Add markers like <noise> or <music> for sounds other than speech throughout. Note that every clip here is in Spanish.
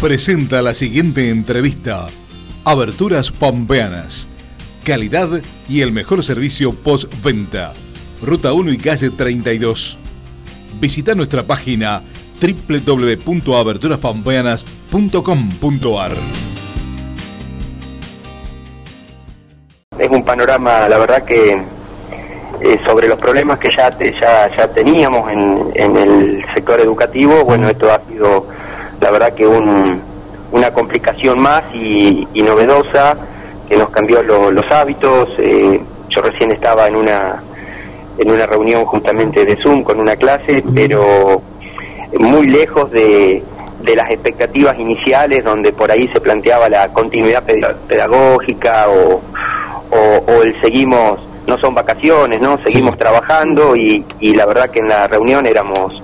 presenta la siguiente entrevista. Aberturas Pampeanas. Calidad y el mejor servicio postventa. Ruta 1 y calle 32. Visita nuestra página www.aberturaspampeanas.com.ar. Es un panorama, la verdad que eh, sobre los problemas que ya, ya, ya teníamos en, en el sector educativo, bueno, esto ha sido la verdad que un, una complicación más y, novedosa que nos cambió los hábitos. Eh, yo recién estaba en una en una reunión justamente de Zoom con una clase, pero muy lejos de, de las expectativas iniciales donde por ahí se planteaba la continuidad pedagógica o, o, el seguimos, no son vacaciones, ¿no? Seguimos trabajando y, y la verdad que en la reunión éramos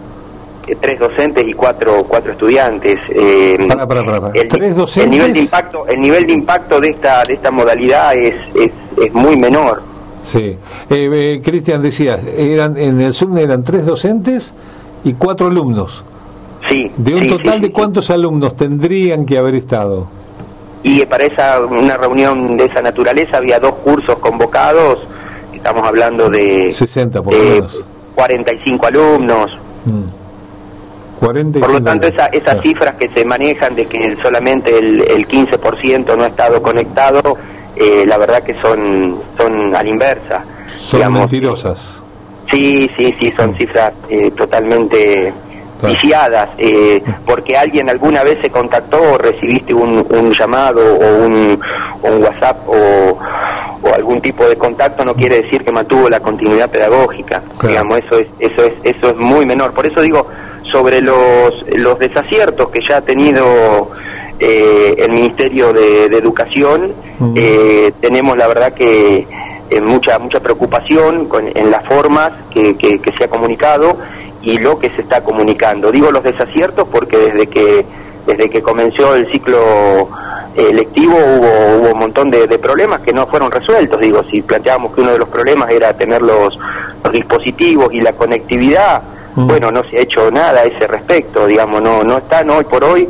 tres docentes y cuatro cuatro estudiantes. Eh, para, para, El, ¿Tres docentes? El nivel de impacto, el nivel de impacto de esta de esta modalidad es, es, es muy menor. Sí. Eh, eh Cristian decía, eran en el Zoom eran tres docentes y cuatro alumnos. Sí. De un total de cuántos alumnos tendrían que haber estado. Y para esa una reunión de esa naturaleza había dos cursos convocados. Estamos hablando de 60 por lo menos. 45 alumnos. Mm. Por lo tanto, esas cifras que se manejan de que solamente el, el 15% no ha estado conectado, eh, la verdad que son, son a la inversa. Son mentirosas. Sí, sí, sí, son mm. cifras eh, totalmente viciadas, eh, porque alguien alguna vez se contactó o recibiste un, un llamado o un, un WhatsApp o, o, algún tipo de contacto no quiere decir que mantuvo la continuidad pedagógica. Digamos, eso es, eso es, eso es muy menor. Por eso digo, sobre los, los desaciertos que ya ha tenido eh, el Ministerio de, Educación, eh, tenemos la verdad que eh, mucha mucha preocupación con, en las formas que, que, se ha comunicado y lo que se está comunicando. Digo los desaciertos porque desde que desde que comenzó el ciclo lectivo hubo, hubo un montón de, de, problemas que no fueron resueltos. Digo, si planteábamos que uno de los problemas era tener los, los dispositivos y la conectividad, Mm. Bueno, no se ha hecho nada a ese respecto, digamos, no, no están hoy por hoy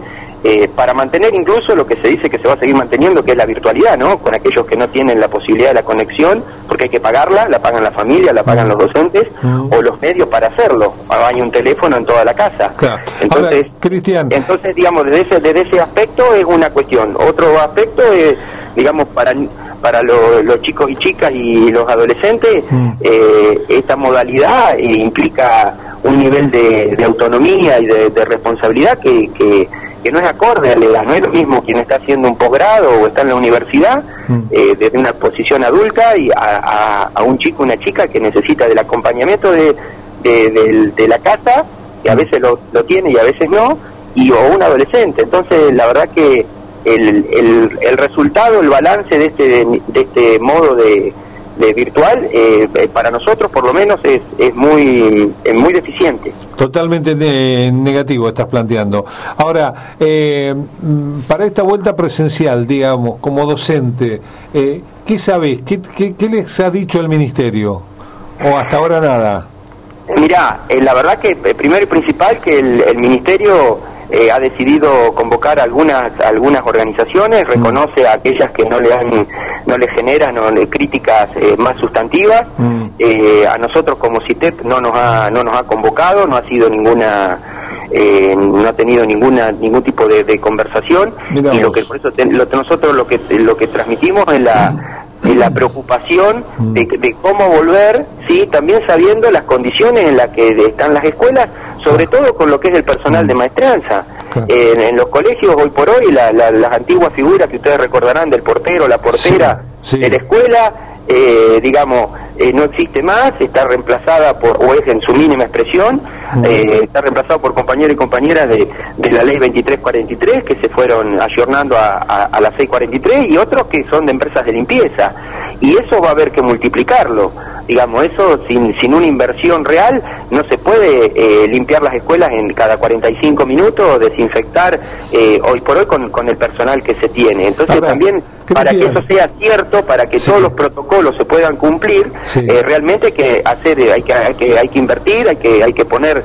eh, para mantener incluso lo que se dice que se va a seguir manteniendo, que es la virtualidad, ¿no? Con aquellos que no tienen la posibilidad de la conexión, porque hay que pagarla, la pagan la familia, la pagan los docentes, mm. o los medios para hacerlo. Hay un teléfono en toda la casa. Entonces, Cristian. entonces, digamos, desde ese, desde ese aspecto es una cuestión. Otro aspecto es, digamos, para para los chicos y chicas y los adolescentes, mm. eh, esta modalidad implica un nivel de, autonomía y de, responsabilidad que, que, no es acorde a la edad. No es lo mismo quien está haciendo un posgrado o está en la universidad mm. eh, desde una posición adulta y a, a, un chico una chica que necesita del acompañamiento de, de, la casa, que a mm. veces lo, lo tiene y a veces no, y o un adolescente. Entonces, la verdad que el, el, el resultado, el balance de este, de este modo de de virtual, eh, eh, para nosotros por lo menos es, es muy es muy deficiente. Totalmente negativo estás planteando. Ahora, eh, para esta vuelta presencial, digamos, como docente, eh, ¿qué sabés? ¿Qué, ¿Qué, les ha dicho el Ministerio? ¿O hasta ahora nada? Mirá, la verdad que primero y principal que el, el Ministerio eh, ha decidido convocar algunas algunas organizaciones, mm. reconoce a aquellas que no le han no le generan críticas eh, más sustantivas. Mm. Eh, a nosotros como CITEP no nos ha no nos ha convocado, no ha sido ninguna no ha tenido ninguna ningún tipo de, conversación y lo que por eso nosotros lo que lo que transmitimos es la la preocupación de, mm. de, cómo volver, sí, también sabiendo las condiciones en las que están las escuelas, sobre todo con lo que es el personal de mm. maestranza. en los colegios hoy por hoy las antiguas figuras que ustedes recordarán del portero, la portera de la escuela, eh, digamos, eh, no existe más, está reemplazada por, o es en su mínima expresión. Eh, está reemplazado por compañeros y compañeras de, de, la ley 2343 que se fueron ayornando a, a, a la 643 y otros que son de empresas de limpieza. Y eso va a haber que multiplicarlo digamos, eso sin, sin una inversión real no se puede eh, limpiar las escuelas en cada 45 minutos, desinfectar eh, hoy por hoy con, con el personal que se tiene. Entonces también para que eso sea cierto, para que todos los protocolos se puedan cumplir, eh, realmente que hacer, hay que, hay que hay que invertir, hay que hay que poner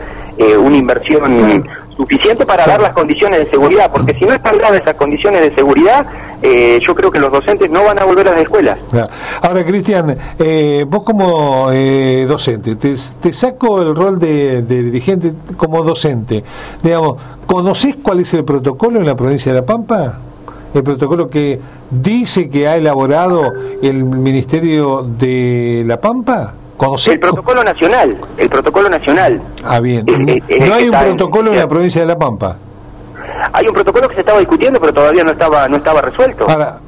una inversión suficiente para dar las condiciones de seguridad, porque si no están dadas esas condiciones de seguridad, eh, yo creo que los docentes no van a volver a las escuelas. Ahora, Cristian, eh, vos como eh, docente, te, saco el rol de, dirigente como docente, digamos, ¿conocés cuál es el protocolo en la provincia de La Pampa? El protocolo que dice que ha elaborado el Ministerio de La Pampa. El protocolo nacional, el protocolo nacional. Ah, bien. no hay un protocolo en, la provincia de La Pampa. Hay un protocolo que se estaba discutiendo, pero todavía no estaba no estaba resuelto. Ahora,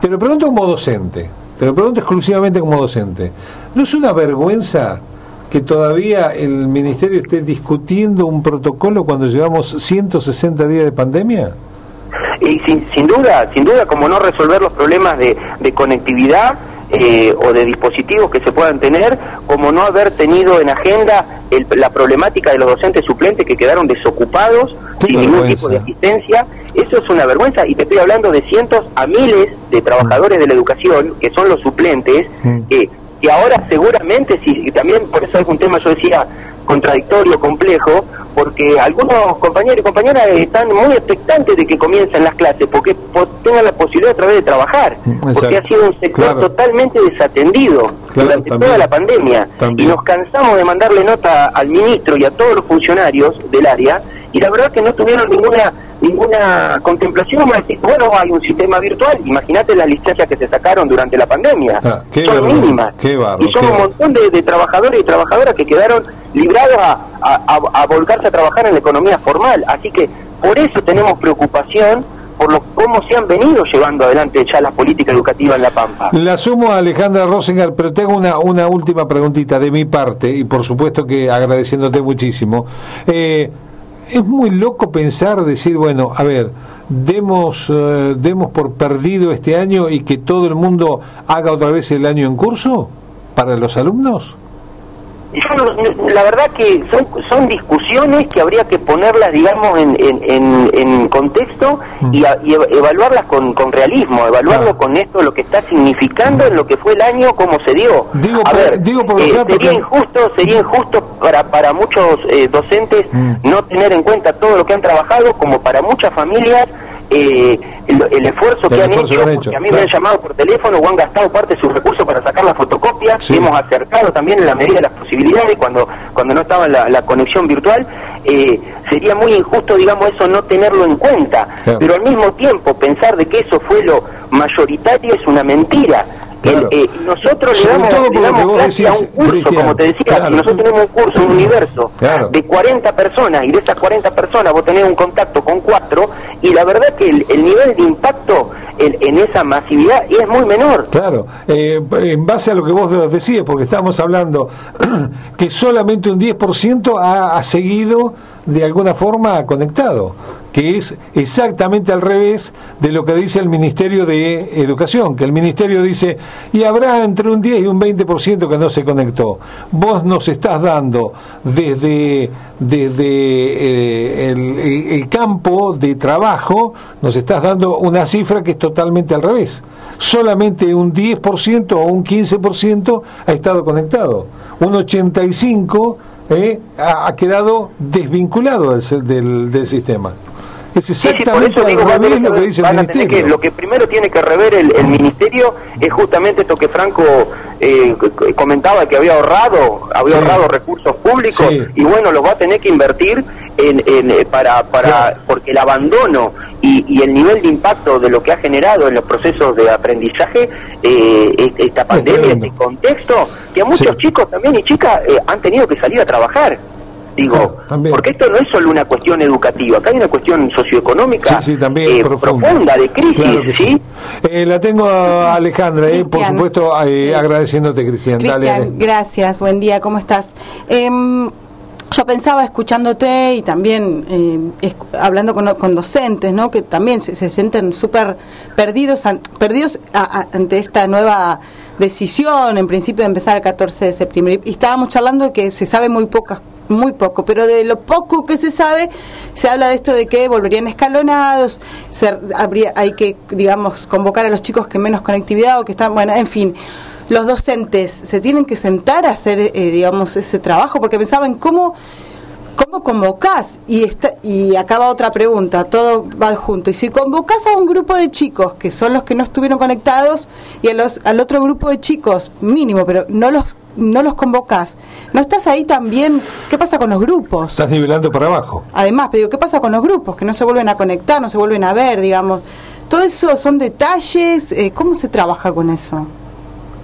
te lo pregunto como docente, te lo pregunto exclusivamente como docente. ¿No es una vergüenza que todavía el Ministerio esté discutiendo un protocolo cuando llevamos 160 días de pandemia? Y sin, sin duda, sin duda, como no resolver los problemas de, de conectividad eh, o de dispositivos que se puedan tener, como no haber tenido en agenda la problemática de los docentes suplentes que quedaron desocupados sin ningún tipo de asistencia. Eso es una vergüenza y te estoy hablando de cientos a miles de trabajadores de la educación, que son los suplentes, mm. que, que ahora seguramente, si, y también por eso es un tema, yo decía, contradictorio, complejo, porque algunos compañeros y compañeras están muy expectantes de que comiencen las clases, porque tengan la posibilidad otra vez de trabajar, porque ha sido un sector totalmente desatendido durante toda la pandemia, y nos cansamos de mandarle nota al ministro y a todos los funcionarios del área, y la verdad que no tuvieron ninguna ninguna contemplación bueno hay un sistema virtual imagínate las licencias que se sacaron durante la pandemia ah, son mínimas y son un montón de, trabajadores y trabajadoras que quedaron librados a, a, volcarse a trabajar en la economía formal así que por eso tenemos preocupación por lo, cómo se han venido llevando adelante ya la política educativa en La Pampa. La sumo a Alejandra Rosinger, pero tengo una, una última preguntita de mi parte, y por supuesto que agradeciéndote muchísimo. Eh, es muy loco pensar, decir, bueno, a ver, demos, eh, demos por perdido este año y que todo el mundo haga otra vez el año en curso para los alumnos la verdad que son, son discusiones que habría que ponerlas, digamos, en, en, en, contexto y, y, evaluarlas con, con realismo, evaluarlo con esto, lo que está significando en lo que fue el año, cómo se dio. Digo, A ver, digo eh, sería injusto, sería injusto para, para muchos eh, docentes mm. no tener en cuenta todo lo que han trabajado, como para muchas familias eh, el, esfuerzo, que, han hecho, porque a mí me han llamado por teléfono o han gastado parte de sus recursos para sacar la fotocopia, hemos acercado también en la medida de las posibilidades cuando, cuando no estaba la, conexión virtual, eh, sería muy injusto, digamos, eso no tenerlo en cuenta, pero al mismo tiempo pensar de que eso fue lo mayoritario es una mentira. Eh, nosotros le damos, le damos clase a un curso, como te decía, nosotros tenemos un curso, un universo de 40 personas y de esas 40 personas vos tenés un contacto con cuatro y la verdad que el, nivel de impacto en, esa masividad es muy menor. Claro, eh, en base a lo que vos decías, porque estamos hablando <clears throat> que solamente un 10% ha, ha seguido de alguna forma conectado que es exactamente al revés de lo que dice el Ministerio de Educación, que el Ministerio dice, y habrá entre un 10 y un 20% que no se conectó. Vos nos estás dando desde, desde eh, el, campo de trabajo, nos estás dando una cifra que es totalmente al revés. Solamente un 10% o un 15% ha estado conectado. Un 85% eh, ha, quedado desvinculado del, del sistema. Es exactamente lo que dice el ministerio. lo que primero tiene que rever el, ministerio es justamente esto que Franco eh, comentaba que había ahorrado, había ahorrado recursos públicos y bueno, los va a tener que invertir en, eh, para, para porque el abandono y, el nivel de impacto de lo que ha generado en los procesos de aprendizaje eh, esta pandemia, este contexto, que a muchos chicos también y chicas han tenido que salir a trabajar. Digo, porque esto no es solo una cuestión educativa, acá hay una cuestión socioeconómica también eh, profunda. de crisis, ¿sí? Eh, la tengo a Alejandra, eh, por supuesto, agradeciéndote, Cristian. Cristian, gracias, buen día, ¿cómo estás? Yo pensaba escuchándote y también hablando con, docentes, ¿no? Que también se, sienten súper perdidos, perdidos ante esta nueva decisión, en principio de empezar el 14 de septiembre. Y estábamos charlando que se sabe muy pocas muy poco, pero de lo poco que se sabe, se habla de esto de que volverían escalonados, habría, hay que, digamos, convocar a los chicos que menos conectividad o que están, bueno, en fin. Los docentes se tienen que sentar a hacer, eh, digamos, ese trabajo, porque pensaban cómo ¿cómo convocás? Y, está, y acaba otra pregunta, todo va junto. Y si convocás a un grupo de chicos, que son los que no estuvieron conectados, y a los, al otro grupo de chicos, mínimo, pero no los no los convocás, ¿no estás ahí también? ¿Qué pasa con los grupos? Estás nivelando para abajo. Además, pero digo, ¿qué pasa con los grupos? Que no se vuelven a conectar, no se vuelven a ver, digamos. Todo eso son detalles, eh, ¿cómo se trabaja con eso?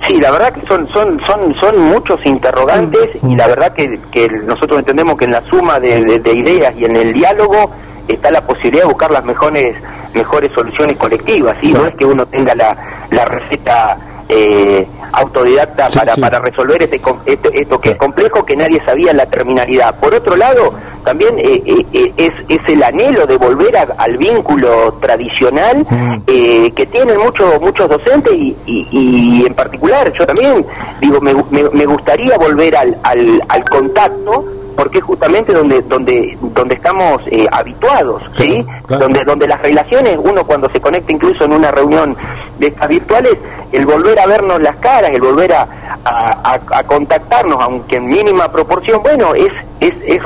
Sí, la verdad que son son son son muchos interrogantes y la verdad que, que nosotros entendemos que en la suma de, ideas y en el diálogo está la posibilidad de buscar las mejores mejores soluciones colectivas. y No es que uno tenga la, la receta eh, autodidacta para, para resolver este, este, esto que es complejo, que nadie sabía la terminalidad. Por otro lado, también eh, eh, es, es el anhelo de volver al vínculo tradicional mm. que tienen muchos muchos docentes y, y, en particular yo también digo me, me, gustaría volver al, al, al contacto porque es justamente donde donde donde estamos eh, habituados, ¿sí? Donde donde las relaciones, uno cuando se conecta incluso en una reunión de estas virtuales, el volver a vernos las caras, el volver a, a, contactarnos, aunque en mínima proporción, bueno, es es, es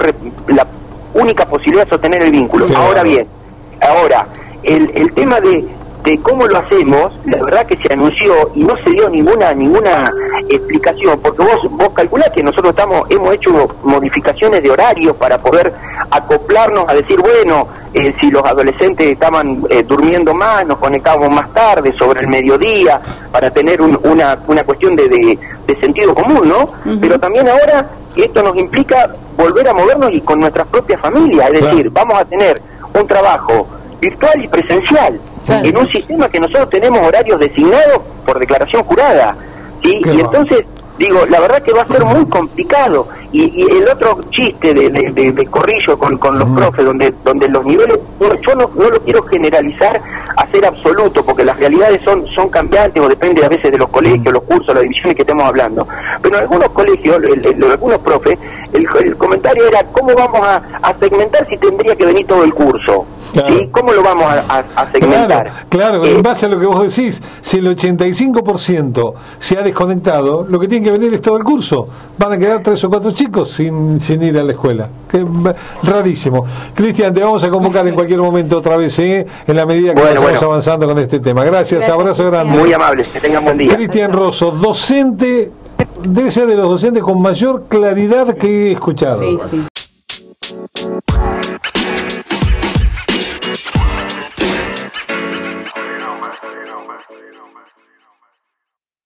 la única posibilidad de sostener el vínculo. Ahora bien, ahora el, el tema de de cómo lo hacemos, la verdad que se anunció y no se dio ninguna ninguna explicación, porque vos vos calculás que nosotros estamos hemos hecho modificaciones de horarios para poder acoplarnos a decir, bueno, eh, si los adolescentes estaban eh, durmiendo más, nos conectábamos más tarde, sobre el mediodía, para tener una, una cuestión de, de, sentido común, ¿no? Pero también ahora esto nos implica volver a movernos y con nuestras propias familias, es decir, vamos a tener un trabajo virtual y presencial en un sistema que nosotros tenemos horarios designados por declaración jurada. ¿sí? Y entonces, digo, la verdad que va a ser muy complicado. Y, el otro chiste de, de, corrillo con, con los profes, donde donde los niveles, yo no, no lo quiero generalizar a ser absoluto, porque las realidades son son cambiantes o depende a veces de los colegios, los cursos, las divisiones que estemos hablando. Pero en algunos colegios, el, algunos profes, el, el, comentario era, ¿cómo vamos a, a segmentar si tendría que venir todo el curso? ¿Cómo lo vamos a, segmentar? Claro, en eh, base a lo que vos decís, si el 85% se ha desconectado, lo que tiene que venir es todo el curso. Van a quedar tres o cuatro chicos sin, sin ir a la escuela. Que, rarísimo. Cristian, te vamos a convocar en cualquier momento otra vez, ¿eh? en la medida que vamos avanzando con este tema. Gracias, abrazo grande. Muy amables, que tengan buen día. Cristian Rosso, docente, debe ser de los docentes con mayor claridad que he escuchado. Sí, sí.